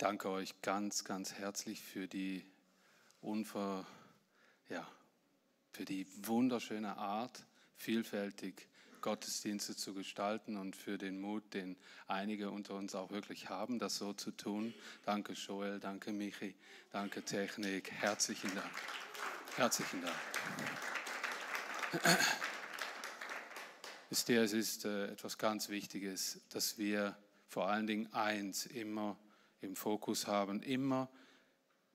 danke euch ganz, ganz herzlich für die unver, ja, für die wunderschöne Art, vielfältig Gottesdienste zu gestalten und für den Mut, den einige unter uns auch wirklich haben, das so zu tun. Danke Joel, danke Michi, danke Technik, herzlichen Dank. Herzlichen Dank. Wisst ihr, es ist äh, etwas ganz Wichtiges, dass wir vor allen Dingen eins immer im Fokus haben, immer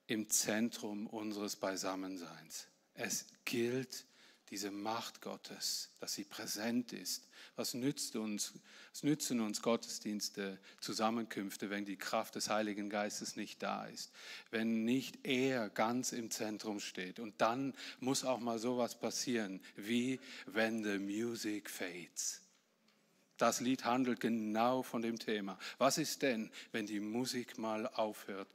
im Zentrum unseres Beisammenseins. Es gilt diese Macht Gottes, dass sie präsent ist. Was nützt uns, was nützen uns Gottesdienste, Zusammenkünfte, wenn die Kraft des Heiligen Geistes nicht da ist, wenn nicht er ganz im Zentrum steht? Und dann muss auch mal sowas passieren, wie when the music fades. Das Lied handelt genau von dem Thema. Was ist denn, wenn die Musik mal aufhört?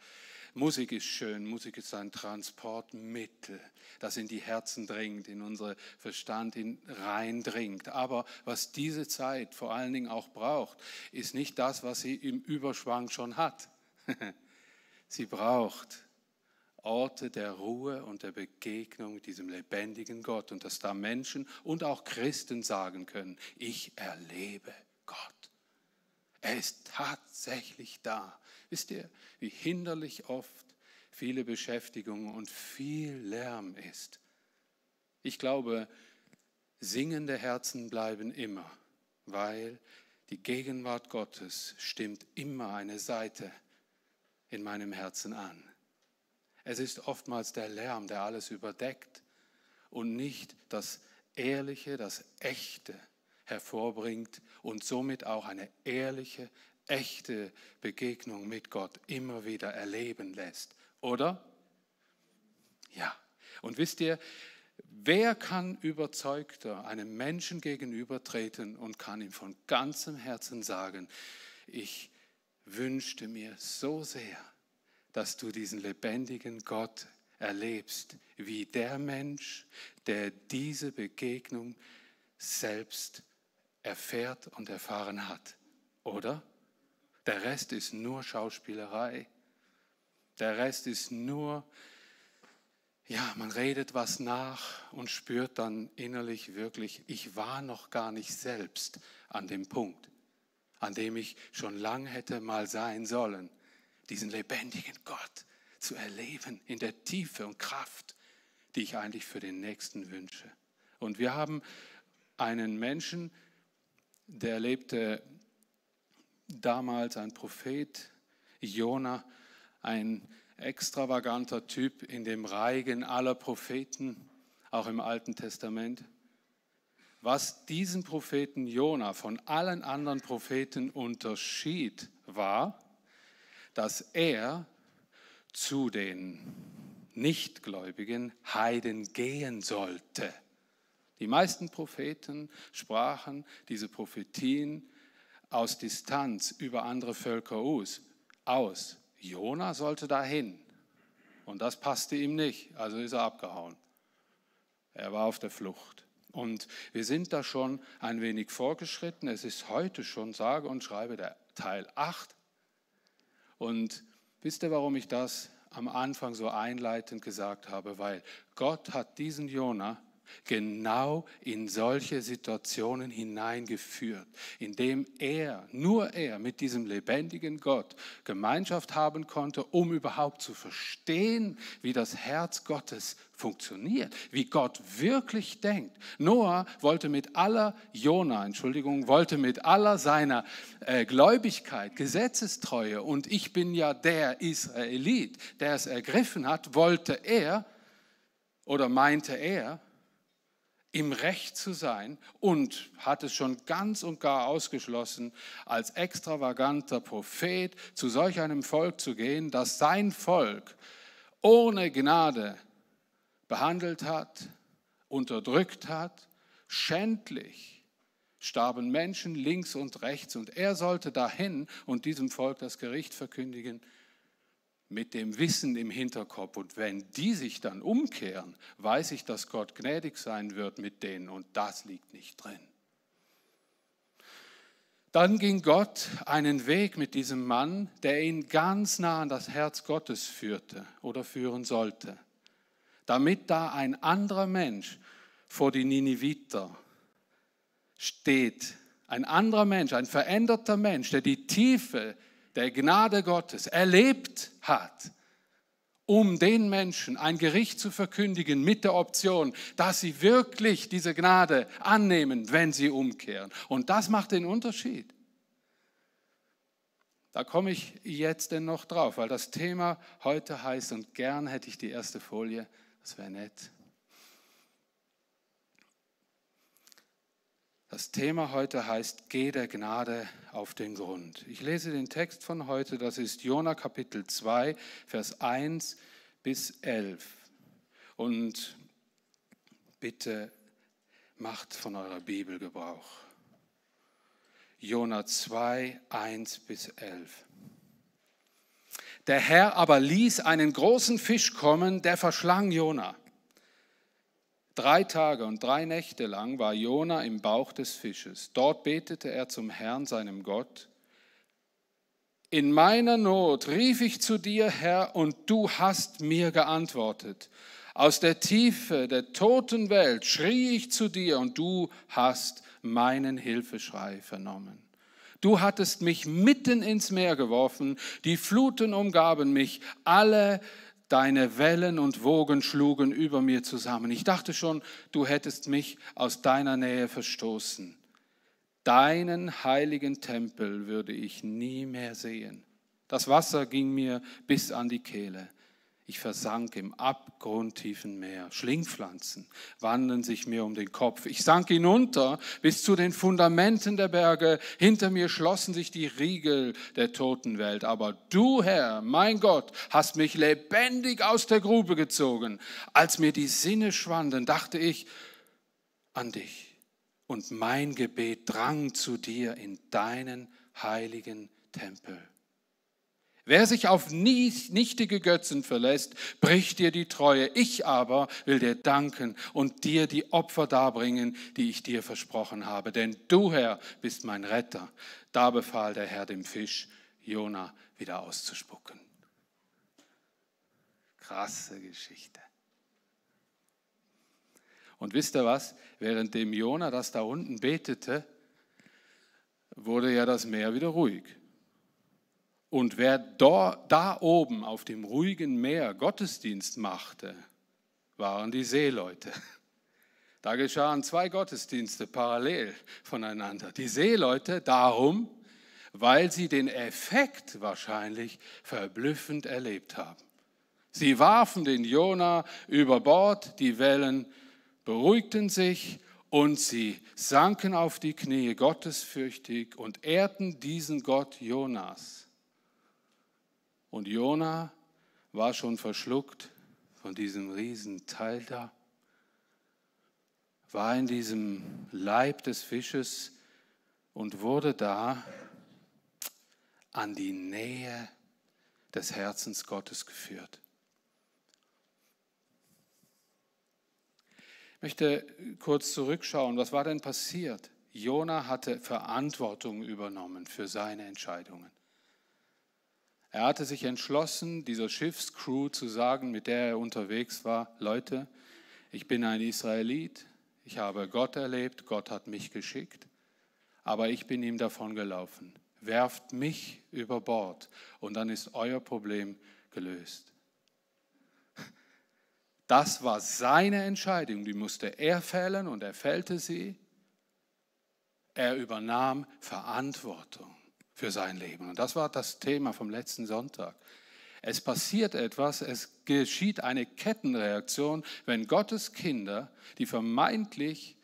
Musik ist schön, Musik ist ein Transportmittel, das in die Herzen dringt, in unsere Verstand reindringt. Aber was diese Zeit vor allen Dingen auch braucht, ist nicht das, was sie im Überschwang schon hat. sie braucht Orte der Ruhe und der Begegnung mit diesem lebendigen Gott und dass da Menschen und auch Christen sagen können, ich erlebe Gott. Er ist tatsächlich da. Wisst ihr, wie hinderlich oft viele Beschäftigung und viel Lärm ist? Ich glaube, singende Herzen bleiben immer, weil die Gegenwart Gottes stimmt immer eine Seite in meinem Herzen an. Es ist oftmals der Lärm, der alles überdeckt und nicht das Ehrliche, das Echte hervorbringt und somit auch eine ehrliche, echte Begegnung mit Gott immer wieder erleben lässt. Oder? Ja. Und wisst ihr, wer kann überzeugter einem Menschen gegenübertreten und kann ihm von ganzem Herzen sagen, ich wünschte mir so sehr, dass du diesen lebendigen Gott erlebst, wie der Mensch, der diese Begegnung selbst erfährt und erfahren hat. Oder? Der Rest ist nur Schauspielerei. Der Rest ist nur, ja, man redet was nach und spürt dann innerlich wirklich, ich war noch gar nicht selbst an dem Punkt, an dem ich schon lang hätte mal sein sollen diesen lebendigen Gott zu erleben in der Tiefe und Kraft, die ich eigentlich für den Nächsten wünsche. Und wir haben einen Menschen, der lebte damals, ein Prophet, Jona, ein extravaganter Typ in dem Reigen aller Propheten, auch im Alten Testament. Was diesen Propheten Jona von allen anderen Propheten unterschied, war, dass er zu den nichtgläubigen Heiden gehen sollte. Die meisten Propheten sprachen diese Prophetien aus Distanz über andere Völker aus. Jona sollte dahin und das passte ihm nicht, also ist er abgehauen. Er war auf der Flucht. Und wir sind da schon ein wenig vorgeschritten. Es ist heute schon, sage und schreibe, der Teil 8 und wisst ihr, warum ich das am Anfang so einleitend gesagt habe? Weil Gott hat diesen Jona genau in solche Situationen hineingeführt, indem er, nur er mit diesem lebendigen Gott Gemeinschaft haben konnte, um überhaupt zu verstehen, wie das Herz Gottes funktioniert, wie Gott wirklich denkt. Noah wollte mit aller Jona, Entschuldigung, wollte mit aller seiner äh, Gläubigkeit, Gesetzestreue und ich bin ja der Israelit, der es ergriffen hat, wollte er oder meinte er, im Recht zu sein und hat es schon ganz und gar ausgeschlossen, als extravaganter Prophet zu solch einem Volk zu gehen, das sein Volk ohne Gnade behandelt hat, unterdrückt hat, schändlich starben Menschen links und rechts. Und er sollte dahin und diesem Volk das Gericht verkündigen mit dem Wissen im Hinterkopf. Und wenn die sich dann umkehren, weiß ich, dass Gott gnädig sein wird mit denen und das liegt nicht drin. Dann ging Gott einen Weg mit diesem Mann, der ihn ganz nah an das Herz Gottes führte oder führen sollte, damit da ein anderer Mensch vor die Niniviter steht. Ein anderer Mensch, ein veränderter Mensch, der die Tiefe der Gnade Gottes erlebt hat, um den Menschen ein Gericht zu verkündigen mit der Option, dass sie wirklich diese Gnade annehmen, wenn sie umkehren. Und das macht den Unterschied. Da komme ich jetzt denn noch drauf, weil das Thema heute heißt, und gern hätte ich die erste Folie, das wäre nett. Das Thema heute heißt, geh der Gnade auf den Grund. Ich lese den Text von heute, das ist Jona Kapitel 2, Vers 1 bis 11. Und bitte macht von eurer Bibel Gebrauch. Jona 2, 1 bis 11. Der Herr aber ließ einen großen Fisch kommen, der verschlang Jona. Drei Tage und drei Nächte lang war Jona im Bauch des Fisches. Dort betete er zum Herrn, seinem Gott. In meiner Not rief ich zu dir, Herr, und du hast mir geantwortet. Aus der Tiefe der toten Welt schrie ich zu dir, und du hast meinen Hilfeschrei vernommen. Du hattest mich mitten ins Meer geworfen, die Fluten umgaben mich, alle deine Wellen und Wogen schlugen über mir zusammen. Ich dachte schon, du hättest mich aus deiner Nähe verstoßen. Deinen heiligen Tempel würde ich nie mehr sehen. Das Wasser ging mir bis an die Kehle. Ich versank im abgrundtiefen Meer. Schlingpflanzen wanden sich mir um den Kopf. Ich sank hinunter bis zu den Fundamenten der Berge. Hinter mir schlossen sich die Riegel der Totenwelt. Aber du, Herr, mein Gott, hast mich lebendig aus der Grube gezogen. Als mir die Sinne schwanden, dachte ich an dich. Und mein Gebet drang zu dir in deinen heiligen Tempel. Wer sich auf nichtige Götzen verlässt, bricht dir die Treue. Ich aber will dir danken und dir die Opfer darbringen, die ich dir versprochen habe. Denn du, Herr, bist mein Retter. Da befahl der Herr dem Fisch, Jona wieder auszuspucken. Krasse Geschichte. Und wisst ihr was? Während dem Jona das da unten betete, wurde ja das Meer wieder ruhig. Und wer da, da oben auf dem ruhigen Meer Gottesdienst machte, waren die Seeleute. Da geschahen zwei Gottesdienste parallel voneinander. Die Seeleute darum, weil sie den Effekt wahrscheinlich verblüffend erlebt haben. Sie warfen den Jona über Bord, die Wellen beruhigten sich und sie sanken auf die Knie gottesfürchtig und ehrten diesen Gott Jonas. Und Jona war schon verschluckt von diesem Riesenteil da, war in diesem Leib des Fisches und wurde da an die Nähe des Herzens Gottes geführt. Ich möchte kurz zurückschauen, was war denn passiert? Jona hatte Verantwortung übernommen für seine Entscheidungen. Er hatte sich entschlossen, dieser Schiffscrew zu sagen, mit der er unterwegs war, Leute, ich bin ein Israelit, ich habe Gott erlebt, Gott hat mich geschickt, aber ich bin ihm davon gelaufen. Werft mich über Bord und dann ist euer Problem gelöst. Das war seine Entscheidung, die musste er fällen und er fällte sie. Er übernahm Verantwortung für sein Leben. Und das war das Thema vom letzten Sonntag. Es passiert etwas, es geschieht eine Kettenreaktion, wenn Gottes Kinder, die vermeintlich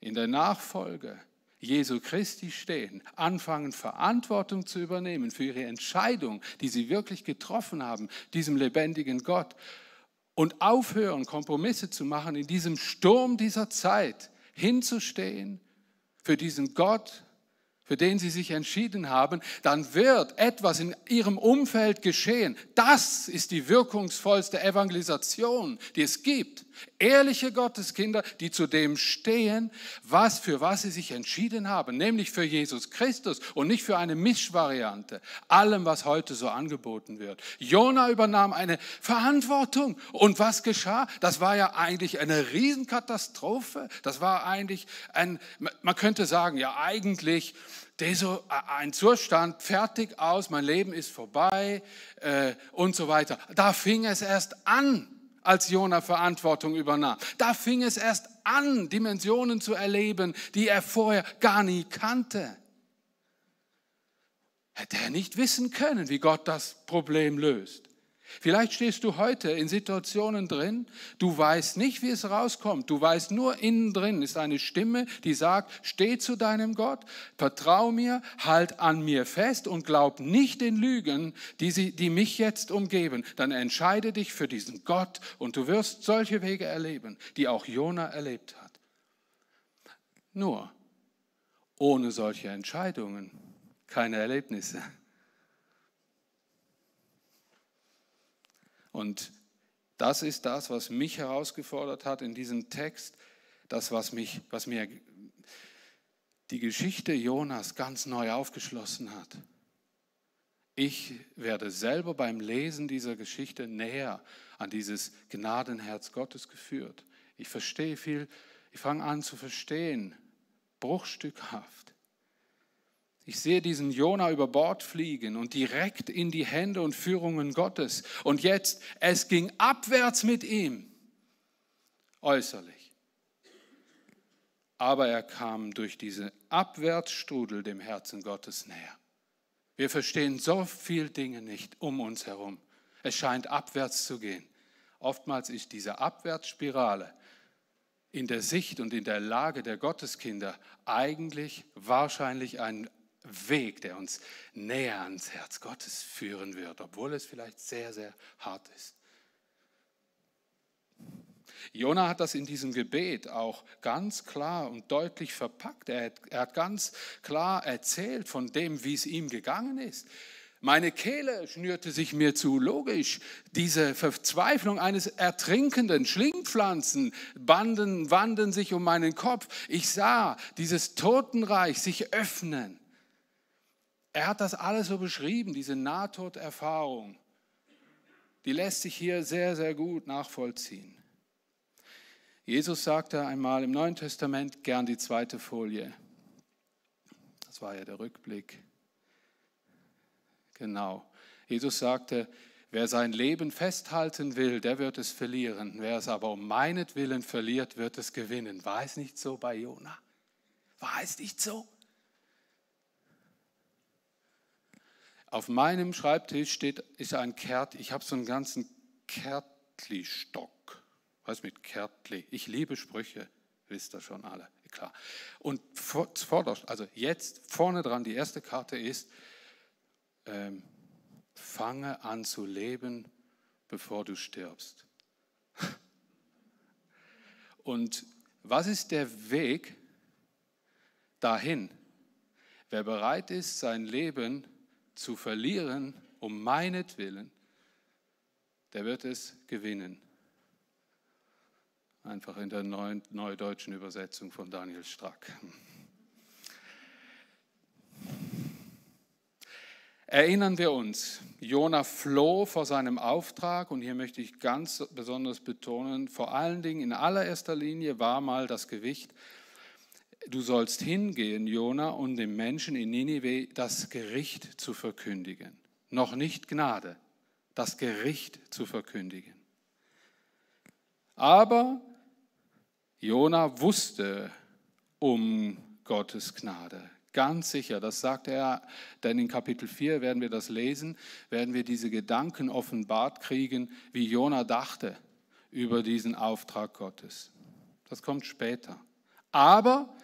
in der Nachfolge Jesu Christi stehen, anfangen Verantwortung zu übernehmen für ihre Entscheidung, die sie wirklich getroffen haben, diesem lebendigen Gott, und aufhören, Kompromisse zu machen in diesem Sturm dieser Zeit, hinzustehen für diesen Gott, für den sie sich entschieden haben, dann wird etwas in ihrem Umfeld geschehen. Das ist die wirkungsvollste Evangelisation, die es gibt. Ehrliche Gotteskinder, die zu dem stehen, was für was sie sich entschieden haben, nämlich für Jesus Christus und nicht für eine Mischvariante, allem, was heute so angeboten wird. Jona übernahm eine Verantwortung und was geschah? Das war ja eigentlich eine Riesenkatastrophe. Das war eigentlich ein, man könnte sagen, ja eigentlich so ein Zustand, fertig aus, mein Leben ist vorbei äh, und so weiter. Da fing es erst an, als Jona Verantwortung übernahm. Da fing es erst an, Dimensionen zu erleben, die er vorher gar nie kannte. Hätte er nicht wissen können, wie Gott das Problem löst. Vielleicht stehst du heute in Situationen drin, du weißt nicht, wie es rauskommt. Du weißt nur innen drin ist eine Stimme, die sagt, steh zu deinem Gott, vertrau mir, halt an mir fest und glaub nicht den Lügen, die, sie, die mich jetzt umgeben. Dann entscheide dich für diesen Gott und du wirst solche Wege erleben, die auch Jona erlebt hat. Nur ohne solche Entscheidungen keine Erlebnisse. Und das ist das, was mich herausgefordert hat in diesem Text, das, was, mich, was mir die Geschichte Jonas ganz neu aufgeschlossen hat. Ich werde selber beim Lesen dieser Geschichte näher an dieses Gnadenherz Gottes geführt. Ich verstehe viel, ich fange an zu verstehen, bruchstückhaft. Ich sehe diesen Jona über Bord fliegen und direkt in die Hände und Führungen Gottes. Und jetzt, es ging abwärts mit ihm, äußerlich. Aber er kam durch diese Abwärtsstrudel dem Herzen Gottes näher. Wir verstehen so viele Dinge nicht um uns herum. Es scheint abwärts zu gehen. Oftmals ist diese Abwärtsspirale in der Sicht und in der Lage der Gotteskinder eigentlich wahrscheinlich ein Weg, der uns näher ans Herz Gottes führen wird, obwohl es vielleicht sehr, sehr hart ist. Jona hat das in diesem Gebet auch ganz klar und deutlich verpackt. Er hat, er hat ganz klar erzählt von dem, wie es ihm gegangen ist. Meine Kehle schnürte sich mir zu, logisch. Diese Verzweiflung eines Ertrinkenden, Schlingpflanzen banden, wanden sich um meinen Kopf. Ich sah dieses Totenreich sich öffnen. Er hat das alles so beschrieben, diese Nahtoderfahrung. Die lässt sich hier sehr, sehr gut nachvollziehen. Jesus sagte einmal im Neuen Testament, gern die zweite Folie. Das war ja der Rückblick. Genau. Jesus sagte, wer sein Leben festhalten will, der wird es verlieren. Wer es aber um meinetwillen verliert, wird es gewinnen. War es nicht so bei Jona? War es nicht so? Auf meinem Schreibtisch steht ist ein Kert, ich habe so einen ganzen Kärtli-Stock. Was mit Kärtli? Ich liebe Sprüche, wisst ihr schon alle, klar. Und vorderst, also jetzt vorne dran, die erste Karte ist, ähm, fange an zu leben, bevor du stirbst. Und was ist der Weg dahin? Wer bereit ist, sein Leben zu verlieren um meinetwillen, der wird es gewinnen. Einfach in der neuen, neudeutschen Übersetzung von Daniel Strack. Erinnern wir uns, Jona floh vor seinem Auftrag und hier möchte ich ganz besonders betonen, vor allen Dingen in allererster Linie war mal das Gewicht du sollst hingehen, Jona, und dem Menschen in Ninive das Gericht zu verkündigen. Noch nicht Gnade, das Gericht zu verkündigen. Aber Jona wusste um Gottes Gnade. Ganz sicher, das sagt er, denn in Kapitel 4 werden wir das lesen, werden wir diese Gedanken offenbart kriegen, wie Jona dachte über diesen Auftrag Gottes. Das kommt später. Aber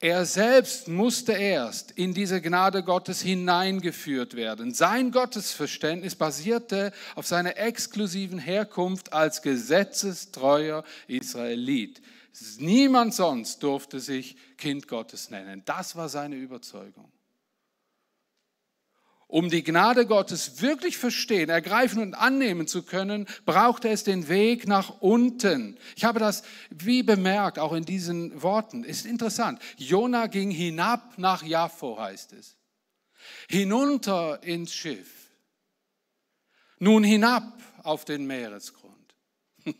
er selbst musste erst in diese Gnade Gottes hineingeführt werden. Sein Gottesverständnis basierte auf seiner exklusiven Herkunft als gesetzestreuer Israelit. Niemand sonst durfte sich Kind Gottes nennen. Das war seine Überzeugung. Um die Gnade Gottes wirklich verstehen, ergreifen und annehmen zu können, brauchte es den Weg nach unten. Ich habe das wie bemerkt, auch in diesen Worten. Ist interessant. Jona ging hinab nach Jaffo, heißt es. Hinunter ins Schiff. Nun hinab auf den Meeresgrund.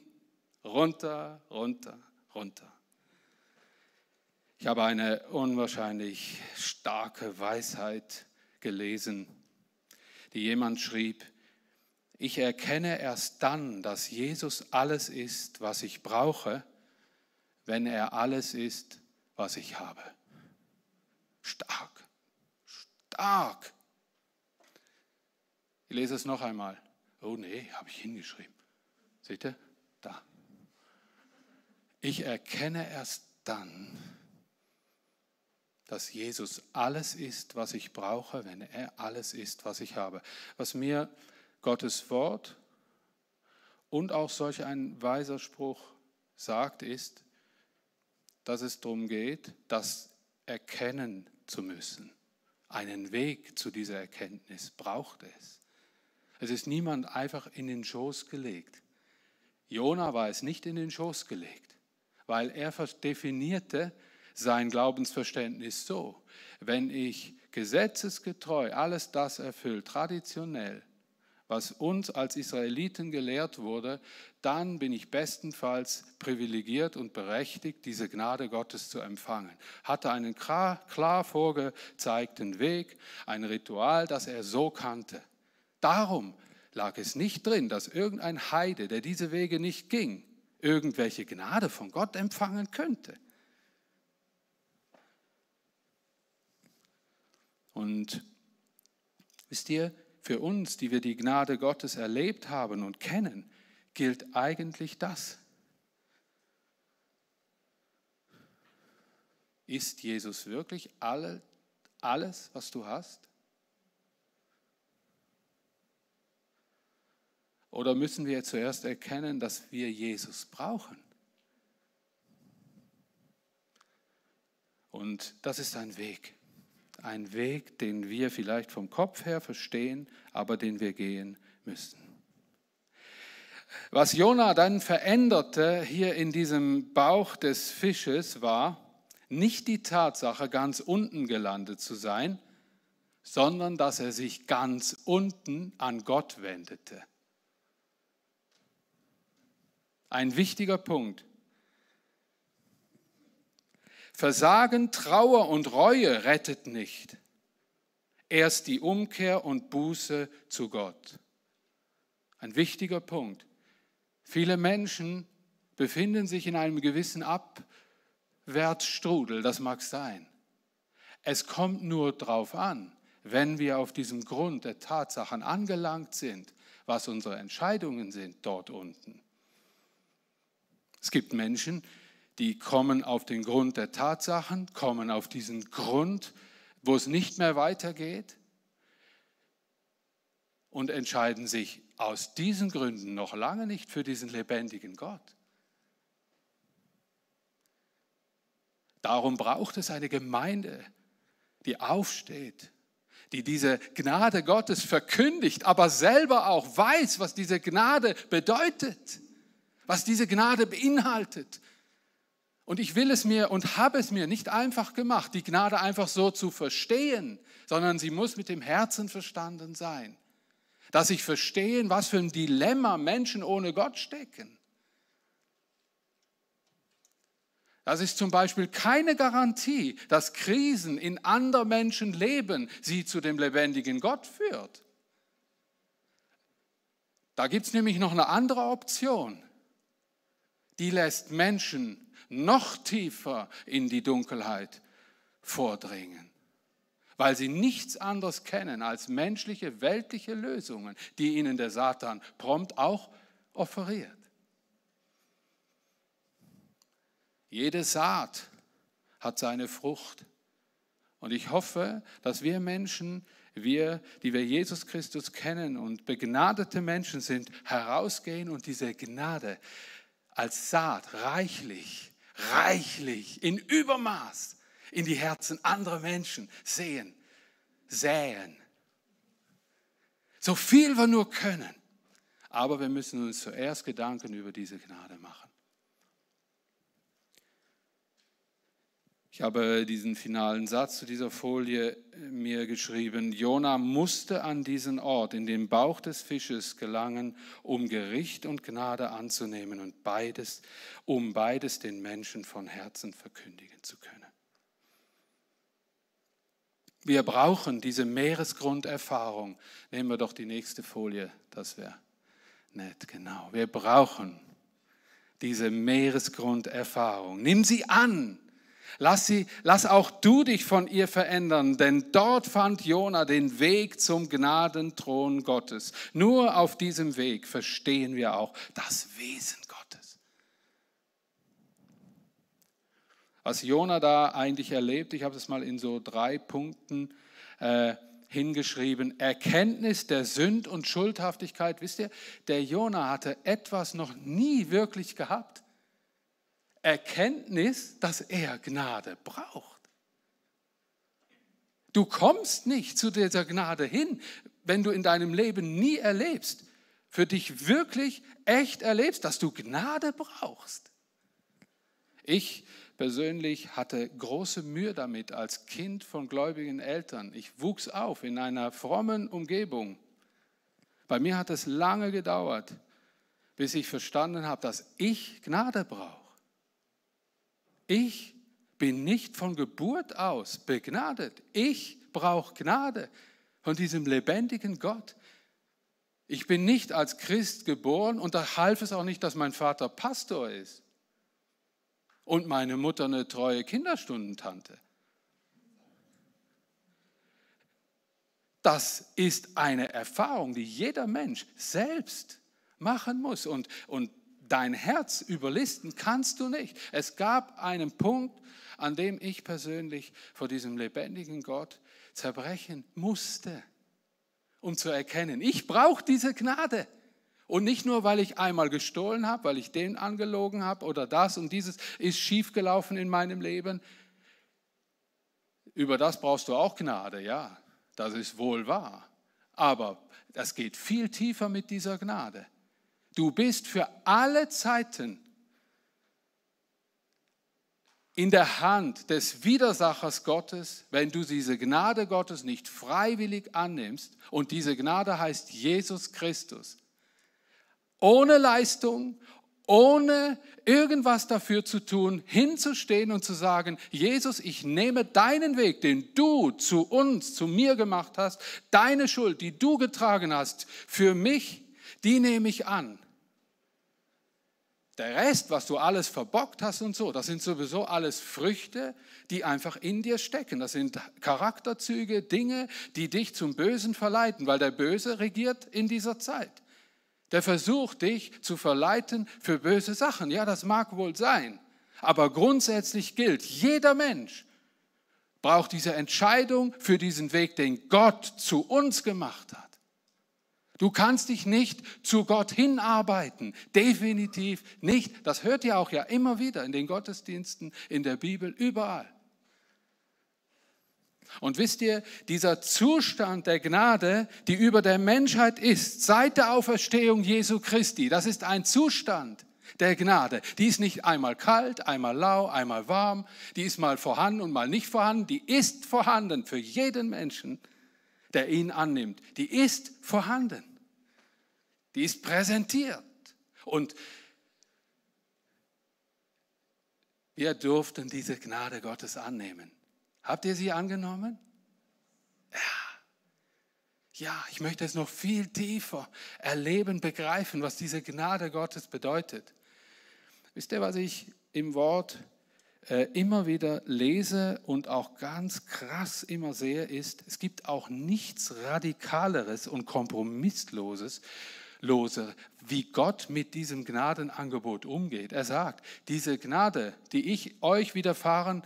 runter, runter, runter. Ich habe eine unwahrscheinlich starke Weisheit gelesen die jemand schrieb, ich erkenne erst dann, dass Jesus alles ist, was ich brauche, wenn er alles ist, was ich habe. Stark, stark. Ich lese es noch einmal. Oh nee, habe ich hingeschrieben. Seht ihr? Da. Ich erkenne erst dann, dass Jesus alles ist, was ich brauche, wenn er alles ist, was ich habe. Was mir Gottes Wort und auch solch ein weiser Spruch sagt, ist, dass es darum geht, das erkennen zu müssen. Einen Weg zu dieser Erkenntnis braucht es. Es ist niemand einfach in den Schoß gelegt. Jona war es nicht in den Schoß gelegt, weil er definierte, sein Glaubensverständnis so, wenn ich gesetzesgetreu alles das erfülle, traditionell, was uns als Israeliten gelehrt wurde, dann bin ich bestenfalls privilegiert und berechtigt, diese Gnade Gottes zu empfangen. Hatte einen klar, klar vorgezeigten Weg, ein Ritual, das er so kannte. Darum lag es nicht drin, dass irgendein Heide, der diese Wege nicht ging, irgendwelche Gnade von Gott empfangen könnte. Und wisst ihr, für uns, die wir die Gnade Gottes erlebt haben und kennen, gilt eigentlich das. Ist Jesus wirklich alle, alles, was du hast? Oder müssen wir zuerst erkennen, dass wir Jesus brauchen? Und das ist ein Weg ein Weg, den wir vielleicht vom Kopf her verstehen, aber den wir gehen müssen. Was Jona dann veränderte hier in diesem Bauch des Fisches war nicht die Tatsache, ganz unten gelandet zu sein, sondern dass er sich ganz unten an Gott wendete. Ein wichtiger Punkt. Versagen, Trauer und Reue rettet nicht. Erst die Umkehr und Buße zu Gott. Ein wichtiger Punkt. Viele Menschen befinden sich in einem gewissen Abwärtsstrudel, das mag sein. Es kommt nur darauf an, wenn wir auf diesem Grund der Tatsachen angelangt sind, was unsere Entscheidungen sind dort unten. Es gibt Menschen, die die kommen auf den Grund der Tatsachen, kommen auf diesen Grund, wo es nicht mehr weitergeht und entscheiden sich aus diesen Gründen noch lange nicht für diesen lebendigen Gott. Darum braucht es eine Gemeinde, die aufsteht, die diese Gnade Gottes verkündigt, aber selber auch weiß, was diese Gnade bedeutet, was diese Gnade beinhaltet, und ich will es mir und habe es mir nicht einfach gemacht, die Gnade einfach so zu verstehen, sondern sie muss mit dem Herzen verstanden sein. Dass ich verstehen, was für ein Dilemma Menschen ohne Gott stecken. Das ist zum Beispiel keine Garantie, dass Krisen in anderen Menschen leben, sie zu dem lebendigen Gott führt. Da gibt es nämlich noch eine andere Option. Die lässt Menschen noch tiefer in die Dunkelheit vordringen, weil sie nichts anderes kennen als menschliche, weltliche Lösungen, die ihnen der Satan prompt auch offeriert. Jede Saat hat seine Frucht. Und ich hoffe, dass wir Menschen, wir, die wir Jesus Christus kennen und begnadete Menschen sind, herausgehen und diese Gnade als Saat reichlich reichlich, in Übermaß in die Herzen anderer Menschen sehen, säen. So viel wir nur können. Aber wir müssen uns zuerst Gedanken über diese Gnade machen. Ich habe diesen finalen Satz zu dieser Folie äh, mir geschrieben. Jona musste an diesen Ort, in den Bauch des Fisches gelangen, um Gericht und Gnade anzunehmen und beides, um beides den Menschen von Herzen verkündigen zu können. Wir brauchen diese Meeresgrunderfahrung. Nehmen wir doch die nächste Folie, das wäre nett, genau. Wir brauchen diese Meeresgrunderfahrung. Nimm sie an. Lass, sie, lass auch du dich von ihr verändern, denn dort fand Jona den Weg zum Gnadenthron Gottes. Nur auf diesem Weg verstehen wir auch das Wesen Gottes. Was Jona da eigentlich erlebt, ich habe es mal in so drei Punkten äh, hingeschrieben. Erkenntnis der Sünd und Schuldhaftigkeit. Wisst ihr, der Jona hatte etwas noch nie wirklich gehabt. Erkenntnis, dass er Gnade braucht. Du kommst nicht zu dieser Gnade hin, wenn du in deinem Leben nie erlebst, für dich wirklich echt erlebst, dass du Gnade brauchst. Ich persönlich hatte große Mühe damit als Kind von gläubigen Eltern. Ich wuchs auf in einer frommen Umgebung. Bei mir hat es lange gedauert, bis ich verstanden habe, dass ich Gnade brauche. Ich bin nicht von Geburt aus begnadet. Ich brauche Gnade von diesem lebendigen Gott. Ich bin nicht als Christ geboren und da half es auch nicht, dass mein Vater Pastor ist und meine Mutter eine treue Kinderstundentante. Das ist eine Erfahrung, die jeder Mensch selbst machen muss. Und, und dein Herz überlisten kannst du nicht. Es gab einen Punkt, an dem ich persönlich vor diesem lebendigen Gott zerbrechen musste, um zu erkennen, ich brauche diese Gnade. Und nicht nur, weil ich einmal gestohlen habe, weil ich den angelogen habe oder das und dieses ist schiefgelaufen in meinem Leben. Über das brauchst du auch Gnade, ja, das ist wohl wahr. Aber das geht viel tiefer mit dieser Gnade. Du bist für alle Zeiten in der Hand des Widersachers Gottes, wenn du diese Gnade Gottes nicht freiwillig annimmst. Und diese Gnade heißt Jesus Christus ohne Leistung, ohne irgendwas dafür zu tun, hinzustehen und zu sagen, Jesus, ich nehme deinen Weg, den du zu uns, zu mir gemacht hast, deine Schuld, die du getragen hast, für mich, die nehme ich an. Der Rest, was du alles verbockt hast und so, das sind sowieso alles Früchte, die einfach in dir stecken. Das sind Charakterzüge, Dinge, die dich zum Bösen verleiten, weil der Böse regiert in dieser Zeit der versucht dich zu verleiten für böse Sachen. Ja, das mag wohl sein. Aber grundsätzlich gilt, jeder Mensch braucht diese Entscheidung für diesen Weg, den Gott zu uns gemacht hat. Du kannst dich nicht zu Gott hinarbeiten, definitiv nicht. Das hört ihr auch ja immer wieder in den Gottesdiensten, in der Bibel, überall. Und wisst ihr, dieser Zustand der Gnade, die über der Menschheit ist, seit der Auferstehung Jesu Christi, das ist ein Zustand der Gnade. Die ist nicht einmal kalt, einmal lau, einmal warm, die ist mal vorhanden und mal nicht vorhanden, die ist vorhanden für jeden Menschen, der ihn annimmt. Die ist vorhanden. Die ist präsentiert. Und wir durften diese Gnade Gottes annehmen. Habt ihr sie angenommen? Ja. Ja, ich möchte es noch viel tiefer erleben, begreifen, was diese Gnade Gottes bedeutet. Wisst ihr, was ich im Wort äh, immer wieder lese und auch ganz krass immer sehe, ist, es gibt auch nichts Radikaleres und Kompromissloses, lose, wie Gott mit diesem Gnadenangebot umgeht. Er sagt, diese Gnade, die ich euch widerfahren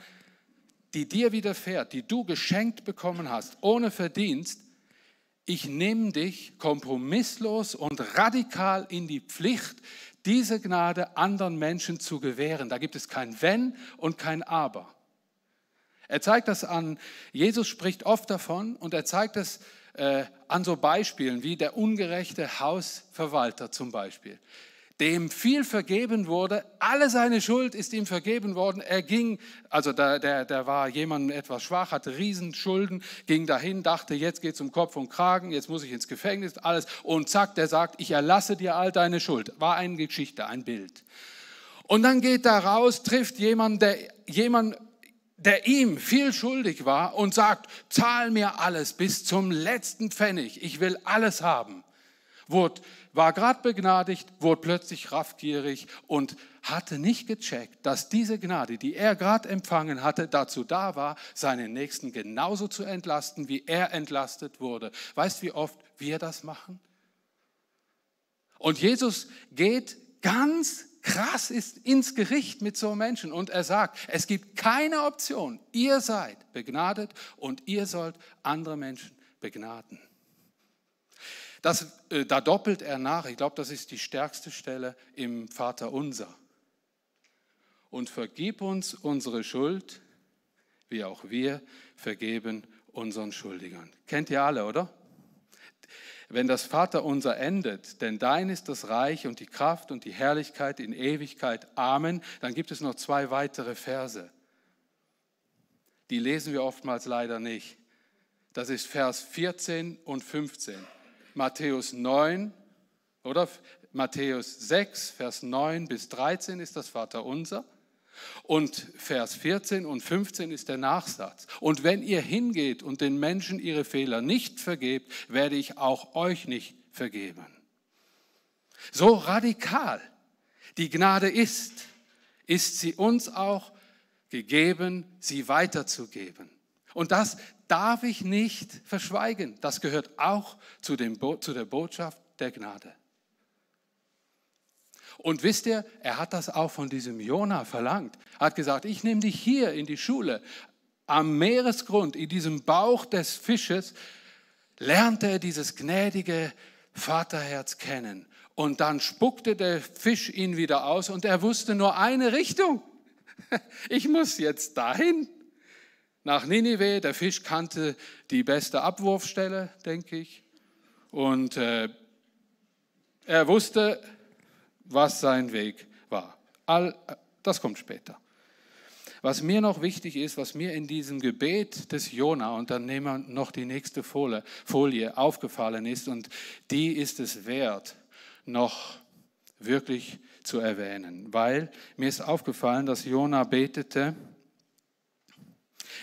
die dir widerfährt, die du geschenkt bekommen hast, ohne Verdienst, ich nehme dich kompromisslos und radikal in die Pflicht, diese Gnade anderen Menschen zu gewähren. Da gibt es kein Wenn und kein Aber. Er zeigt das an, Jesus spricht oft davon und er zeigt es äh, an so Beispielen wie der ungerechte Hausverwalter zum Beispiel dem viel vergeben wurde, alle seine Schuld ist ihm vergeben worden. Er ging, also der, der, der war jemand etwas schwach, hatte Riesenschulden, ging dahin, dachte, jetzt geht es um Kopf und Kragen, jetzt muss ich ins Gefängnis, alles. Und zack, der sagt, ich erlasse dir all deine Schuld. War eine Geschichte, ein Bild. Und dann geht er raus, trifft jemanden, der, jemand, der ihm viel schuldig war und sagt, zahl mir alles bis zum letzten Pfennig, ich will alles haben. Wurde war gerade begnadigt, wurde plötzlich raffgierig und hatte nicht gecheckt, dass diese Gnade, die er gerade empfangen hatte, dazu da war, seinen Nächsten genauso zu entlasten, wie er entlastet wurde. Weißt du, wie oft wir das machen? Und Jesus geht ganz krass ist ins Gericht mit so Menschen und er sagt, es gibt keine Option. Ihr seid begnadet und ihr sollt andere Menschen begnaden. Das, äh, da doppelt er nach. Ich glaube, das ist die stärkste Stelle im Vater unser. Und vergib uns unsere Schuld, wie auch wir vergeben unseren Schuldigern. Kennt ihr alle, oder? Wenn das Vater unser endet, denn dein ist das Reich und die Kraft und die Herrlichkeit in Ewigkeit. Amen. Dann gibt es noch zwei weitere Verse. Die lesen wir oftmals leider nicht. Das ist Vers 14 und 15. Matthäus 9 oder Matthäus 6, Vers 9 bis 13 ist das Vaterunser. Und Vers 14 und 15 ist der Nachsatz. Und wenn ihr hingeht und den Menschen ihre Fehler nicht vergebt, werde ich auch euch nicht vergeben. So radikal die Gnade ist, ist sie uns auch gegeben, sie weiterzugeben. Und das darf ich nicht verschweigen. Das gehört auch zu, dem, zu der Botschaft der Gnade. Und wisst ihr, er hat das auch von diesem Jona verlangt. Er hat gesagt, ich nehme dich hier in die Schule. Am Meeresgrund, in diesem Bauch des Fisches, lernte er dieses gnädige Vaterherz kennen. Und dann spuckte der Fisch ihn wieder aus und er wusste nur eine Richtung. Ich muss jetzt dahin nach Ninive. Der Fisch kannte die beste Abwurfstelle, denke ich. Und äh, er wusste, was sein Weg war. All, das kommt später. Was mir noch wichtig ist, was mir in diesem Gebet des Jona, und dann nehmen wir noch die nächste Folie, Folie aufgefallen ist, und die ist es wert, noch wirklich zu erwähnen, weil mir ist aufgefallen, dass Jona betete,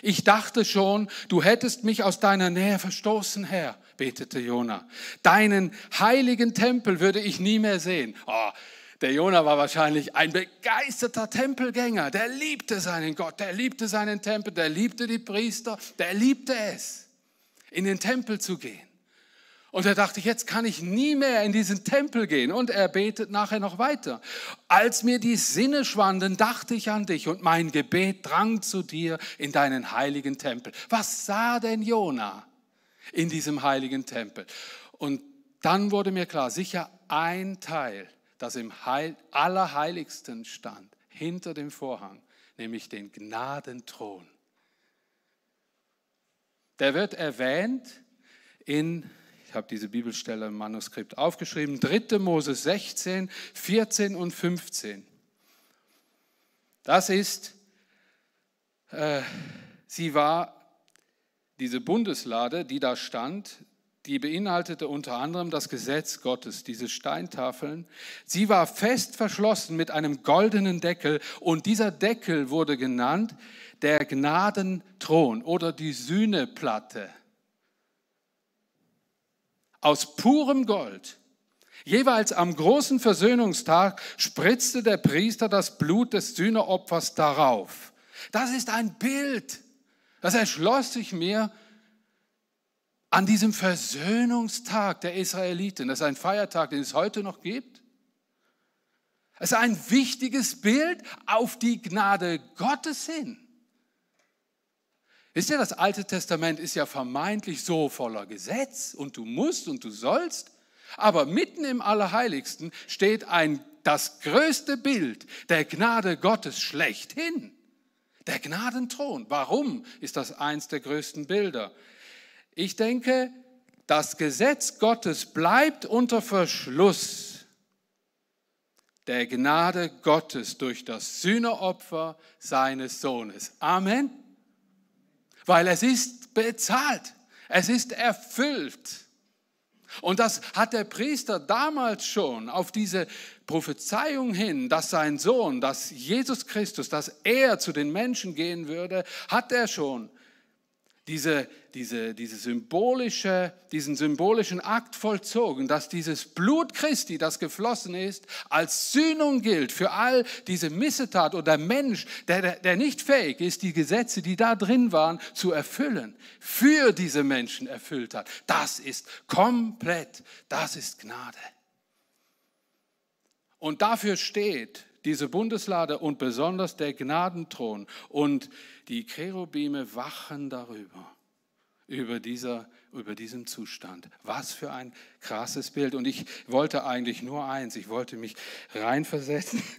ich dachte schon, du hättest mich aus deiner Nähe verstoßen, Herr, betete Jona. Deinen heiligen Tempel würde ich nie mehr sehen. Oh, der Jona war wahrscheinlich ein begeisterter Tempelgänger. Der liebte seinen Gott, der liebte seinen Tempel, der liebte die Priester, der liebte es, in den Tempel zu gehen. Und er dachte, jetzt kann ich nie mehr in diesen Tempel gehen. Und er betet nachher noch weiter. Als mir die Sinne schwanden, dachte ich an dich und mein Gebet drang zu dir in deinen heiligen Tempel. Was sah denn Jona in diesem heiligen Tempel? Und dann wurde mir klar, sicher ein Teil, das im Heil, Allerheiligsten stand, hinter dem Vorhang, nämlich den Gnadenthron. Der wird erwähnt in ich habe diese Bibelstelle im Manuskript aufgeschrieben. 3. Mose 16, 14 und 15. Das ist, äh, sie war diese Bundeslade, die da stand, die beinhaltete unter anderem das Gesetz Gottes, diese Steintafeln. Sie war fest verschlossen mit einem goldenen Deckel und dieser Deckel wurde genannt der Gnadenthron oder die Sühneplatte aus purem Gold. Jeweils am großen Versöhnungstag spritzte der Priester das Blut des Sühneopfers darauf. Das ist ein Bild. Das erschloss sich mir an diesem Versöhnungstag der Israeliten. Das ist ein Feiertag, den es heute noch gibt. Es ist ein wichtiges Bild auf die Gnade Gottes hin. Wisst ihr, das Alte Testament ist ja vermeintlich so voller Gesetz und du musst und du sollst, aber mitten im Allerheiligsten steht ein das größte Bild der Gnade Gottes schlechthin. Der Gnadenthron. Warum ist das eins der größten Bilder? Ich denke, das Gesetz Gottes bleibt unter Verschluss der Gnade Gottes durch das Sühneopfer seines Sohnes. Amen. Weil es ist bezahlt. Es ist erfüllt. Und das hat der Priester damals schon auf diese Prophezeiung hin, dass sein Sohn, dass Jesus Christus, dass er zu den Menschen gehen würde, hat er schon diese, diese, diese symbolische, diesen symbolischen Akt vollzogen, dass dieses Blut Christi, das geflossen ist, als Sühnung gilt für all diese Missetat oder Mensch, der, der nicht fähig ist, die Gesetze, die da drin waren, zu erfüllen, für diese Menschen erfüllt hat. Das ist komplett, das ist Gnade. Und dafür steht diese Bundeslade und besonders der Gnadenthron und die Cherubime wachen darüber, über, dieser, über diesen Zustand. Was für ein krasses Bild. Und ich wollte eigentlich nur eins, ich wollte mich reinversetzen.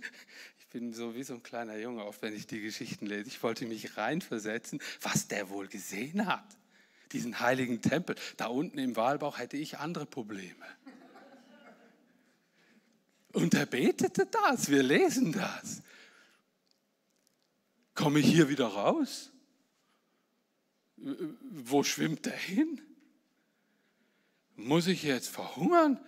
Ich bin so wie so ein kleiner Junge, oft wenn ich die Geschichten lese. Ich wollte mich reinversetzen, was der wohl gesehen hat. Diesen heiligen Tempel. Da unten im Walbauch hätte ich andere Probleme. Und er betete das, wir lesen das. Komme ich hier wieder raus? Wo schwimmt er hin? Muss ich jetzt verhungern?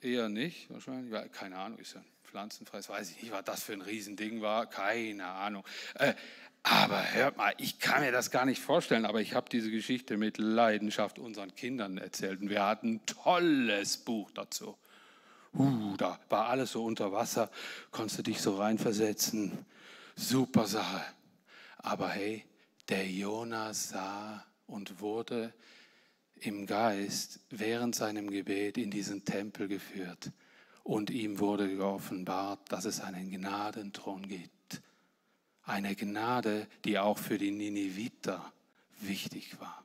Eher nicht, wahrscheinlich. Keine Ahnung, ist ja ein pflanzenfreies, weiß ich nicht, was das für ein Riesending war. Keine Ahnung. Äh, aber hört mal, ich kann mir das gar nicht vorstellen, aber ich habe diese Geschichte mit Leidenschaft unseren Kindern erzählt und wir hatten ein tolles Buch dazu. Uh, da war alles so unter Wasser, konntest du dich so reinversetzen. Super Sache. Aber hey, der Jonas sah und wurde im Geist während seinem Gebet in diesen Tempel geführt und ihm wurde geoffenbart, dass es einen Gnadenthron gibt. Eine Gnade, die auch für die Nineviter wichtig war.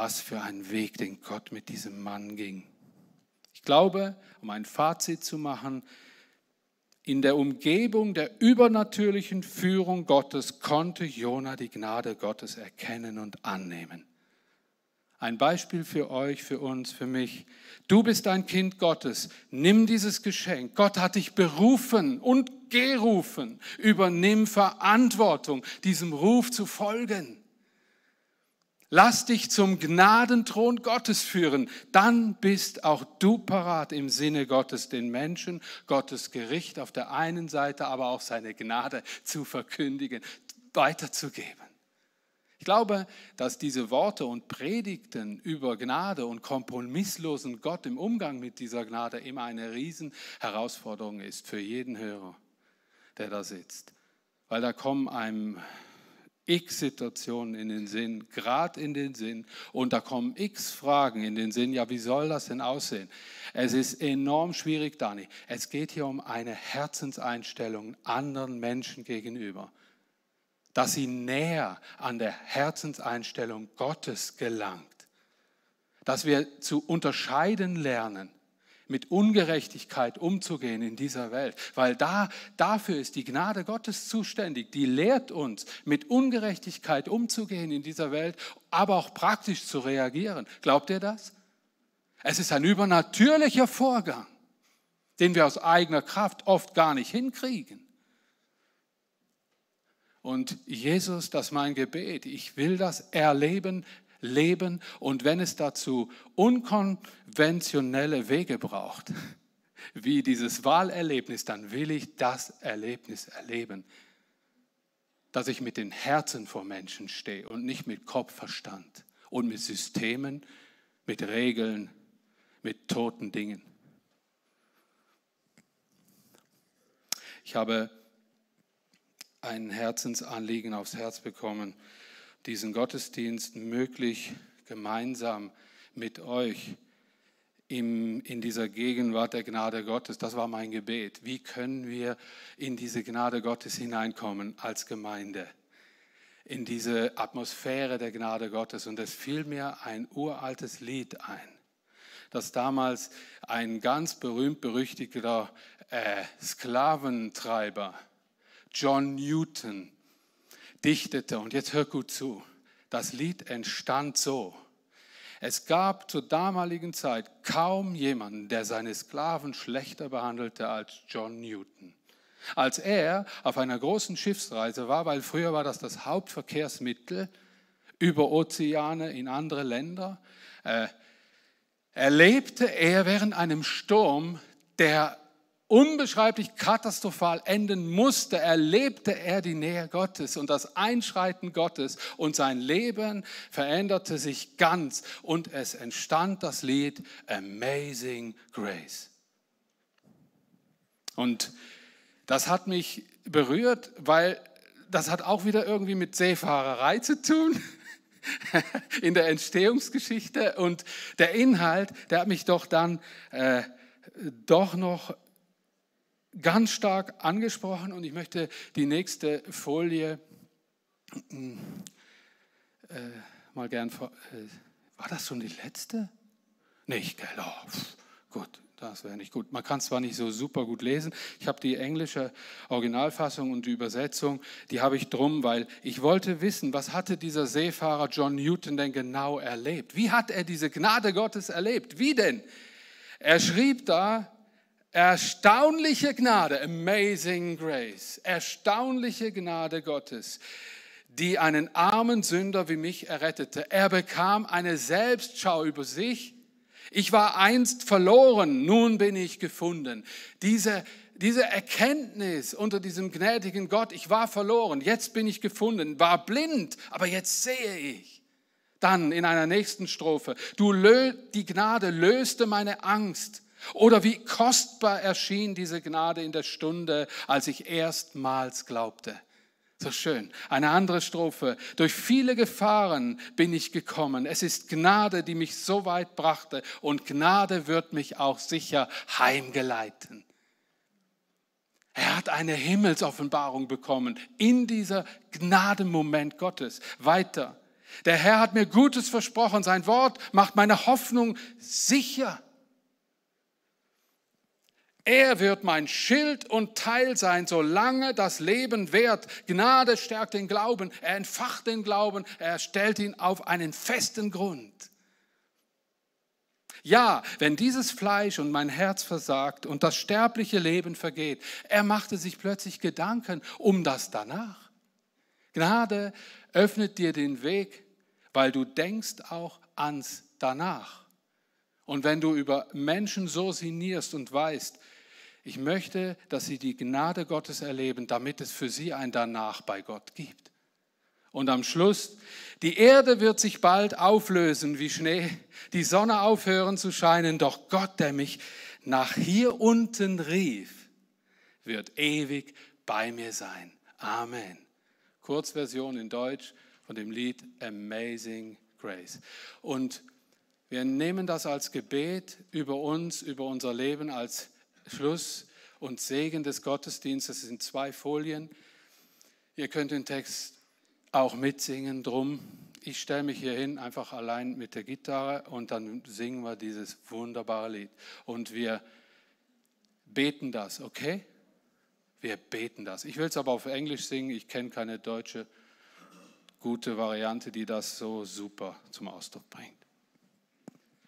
Was für ein Weg, den Gott mit diesem Mann ging. Ich glaube, um ein Fazit zu machen, in der Umgebung der übernatürlichen Führung Gottes konnte Jona die Gnade Gottes erkennen und annehmen. Ein Beispiel für euch, für uns, für mich. Du bist ein Kind Gottes. Nimm dieses Geschenk. Gott hat dich berufen und gerufen. Übernimm Verantwortung, diesem Ruf zu folgen. Lass dich zum Gnadenthron Gottes führen. Dann bist auch du parat im Sinne Gottes den Menschen, Gottes Gericht auf der einen Seite, aber auch seine Gnade zu verkündigen, weiterzugeben. Ich glaube, dass diese Worte und Predigten über Gnade und kompromisslosen Gott im Umgang mit dieser Gnade immer eine Riesenherausforderung ist für jeden Hörer, der da sitzt. Weil da kommen einem x Situationen in den Sinn, gerade in den Sinn. Und da kommen x Fragen in den Sinn. Ja, wie soll das denn aussehen? Es ist enorm schwierig, Dani. Es geht hier um eine Herzenseinstellung anderen Menschen gegenüber. Dass sie näher an der Herzenseinstellung Gottes gelangt. Dass wir zu unterscheiden lernen mit Ungerechtigkeit umzugehen in dieser Welt, weil da dafür ist die Gnade Gottes zuständig. Die lehrt uns, mit Ungerechtigkeit umzugehen in dieser Welt, aber auch praktisch zu reagieren. Glaubt ihr das? Es ist ein übernatürlicher Vorgang, den wir aus eigener Kraft oft gar nicht hinkriegen. Und Jesus, das ist mein Gebet. Ich will das erleben, leben und wenn es dazu unkonventionelle Wege braucht, wie dieses Wahlerlebnis, dann will ich das Erlebnis erleben, dass ich mit den Herzen vor Menschen stehe und nicht mit Kopfverstand und mit Systemen, mit Regeln, mit toten Dingen. Ich habe ein Herzensanliegen aufs Herz bekommen diesen Gottesdienst möglich gemeinsam mit euch in, in dieser Gegenwart der Gnade Gottes. Das war mein Gebet. Wie können wir in diese Gnade Gottes hineinkommen als Gemeinde? In diese Atmosphäre der Gnade Gottes. Und es fiel mir ein uraltes Lied ein. dass damals ein ganz berühmt-berüchtigter äh, Sklaventreiber, John Newton, dichtete, und jetzt hör gut zu, das Lied entstand so. Es gab zur damaligen Zeit kaum jemanden, der seine Sklaven schlechter behandelte als John Newton. Als er auf einer großen Schiffsreise war, weil früher war das das Hauptverkehrsmittel über Ozeane in andere Länder, äh, erlebte er während einem Sturm, der unbeschreiblich katastrophal enden musste, erlebte er die Nähe Gottes und das Einschreiten Gottes und sein Leben veränderte sich ganz und es entstand das Lied Amazing Grace. Und das hat mich berührt, weil das hat auch wieder irgendwie mit Seefahrerei zu tun in der Entstehungsgeschichte und der Inhalt, der hat mich doch dann äh, doch noch ganz stark angesprochen und ich möchte die nächste Folie äh, mal gern. Äh, war das schon die letzte? Nicht, gell? Oh, gut, das wäre nicht gut. Man kann zwar nicht so super gut lesen. Ich habe die englische Originalfassung und die Übersetzung, die habe ich drum, weil ich wollte wissen, was hatte dieser Seefahrer John Newton denn genau erlebt? Wie hat er diese Gnade Gottes erlebt? Wie denn? Er schrieb da, Erstaunliche Gnade, amazing grace, erstaunliche Gnade Gottes, die einen armen Sünder wie mich errettete. Er bekam eine Selbstschau über sich. Ich war einst verloren, nun bin ich gefunden. Diese, diese Erkenntnis unter diesem gnädigen Gott, ich war verloren, jetzt bin ich gefunden, war blind, aber jetzt sehe ich. Dann in einer nächsten Strophe, du die Gnade löste meine Angst oder wie kostbar erschien diese Gnade in der Stunde, als ich erstmals glaubte. So schön. Eine andere Strophe. Durch viele Gefahren bin ich gekommen. Es ist Gnade, die mich so weit brachte und Gnade wird mich auch sicher heimgeleiten. Er hat eine Himmelsoffenbarung bekommen in dieser Gnadenmoment Gottes. Weiter. Der Herr hat mir Gutes versprochen. Sein Wort macht meine Hoffnung sicher. Er wird mein Schild und Teil sein, solange das Leben währt. Gnade stärkt den Glauben, er entfacht den Glauben, er stellt ihn auf einen festen Grund. Ja, wenn dieses Fleisch und mein Herz versagt und das sterbliche Leben vergeht, er machte sich plötzlich Gedanken um das danach. Gnade öffnet dir den Weg, weil du denkst auch ans danach. Und wenn du über Menschen so sinnierst und weißt, ich möchte, dass sie die Gnade Gottes erleben, damit es für sie ein Danach bei Gott gibt. Und am Schluss, die Erde wird sich bald auflösen wie Schnee, die Sonne aufhören zu scheinen, doch Gott, der mich nach hier unten rief, wird ewig bei mir sein. Amen. Kurzversion in Deutsch von dem Lied Amazing Grace. Und wir nehmen das als Gebet über uns, über unser Leben, als Schluss und Segen des Gottesdienstes sind zwei Folien. Ihr könnt den Text auch mitsingen drum. Ich stelle mich hier hin, einfach allein mit der Gitarre und dann singen wir dieses wunderbare Lied. Und wir beten das, okay? Wir beten das. Ich will es aber auf Englisch singen. Ich kenne keine deutsche gute Variante, die das so super zum Ausdruck bringt.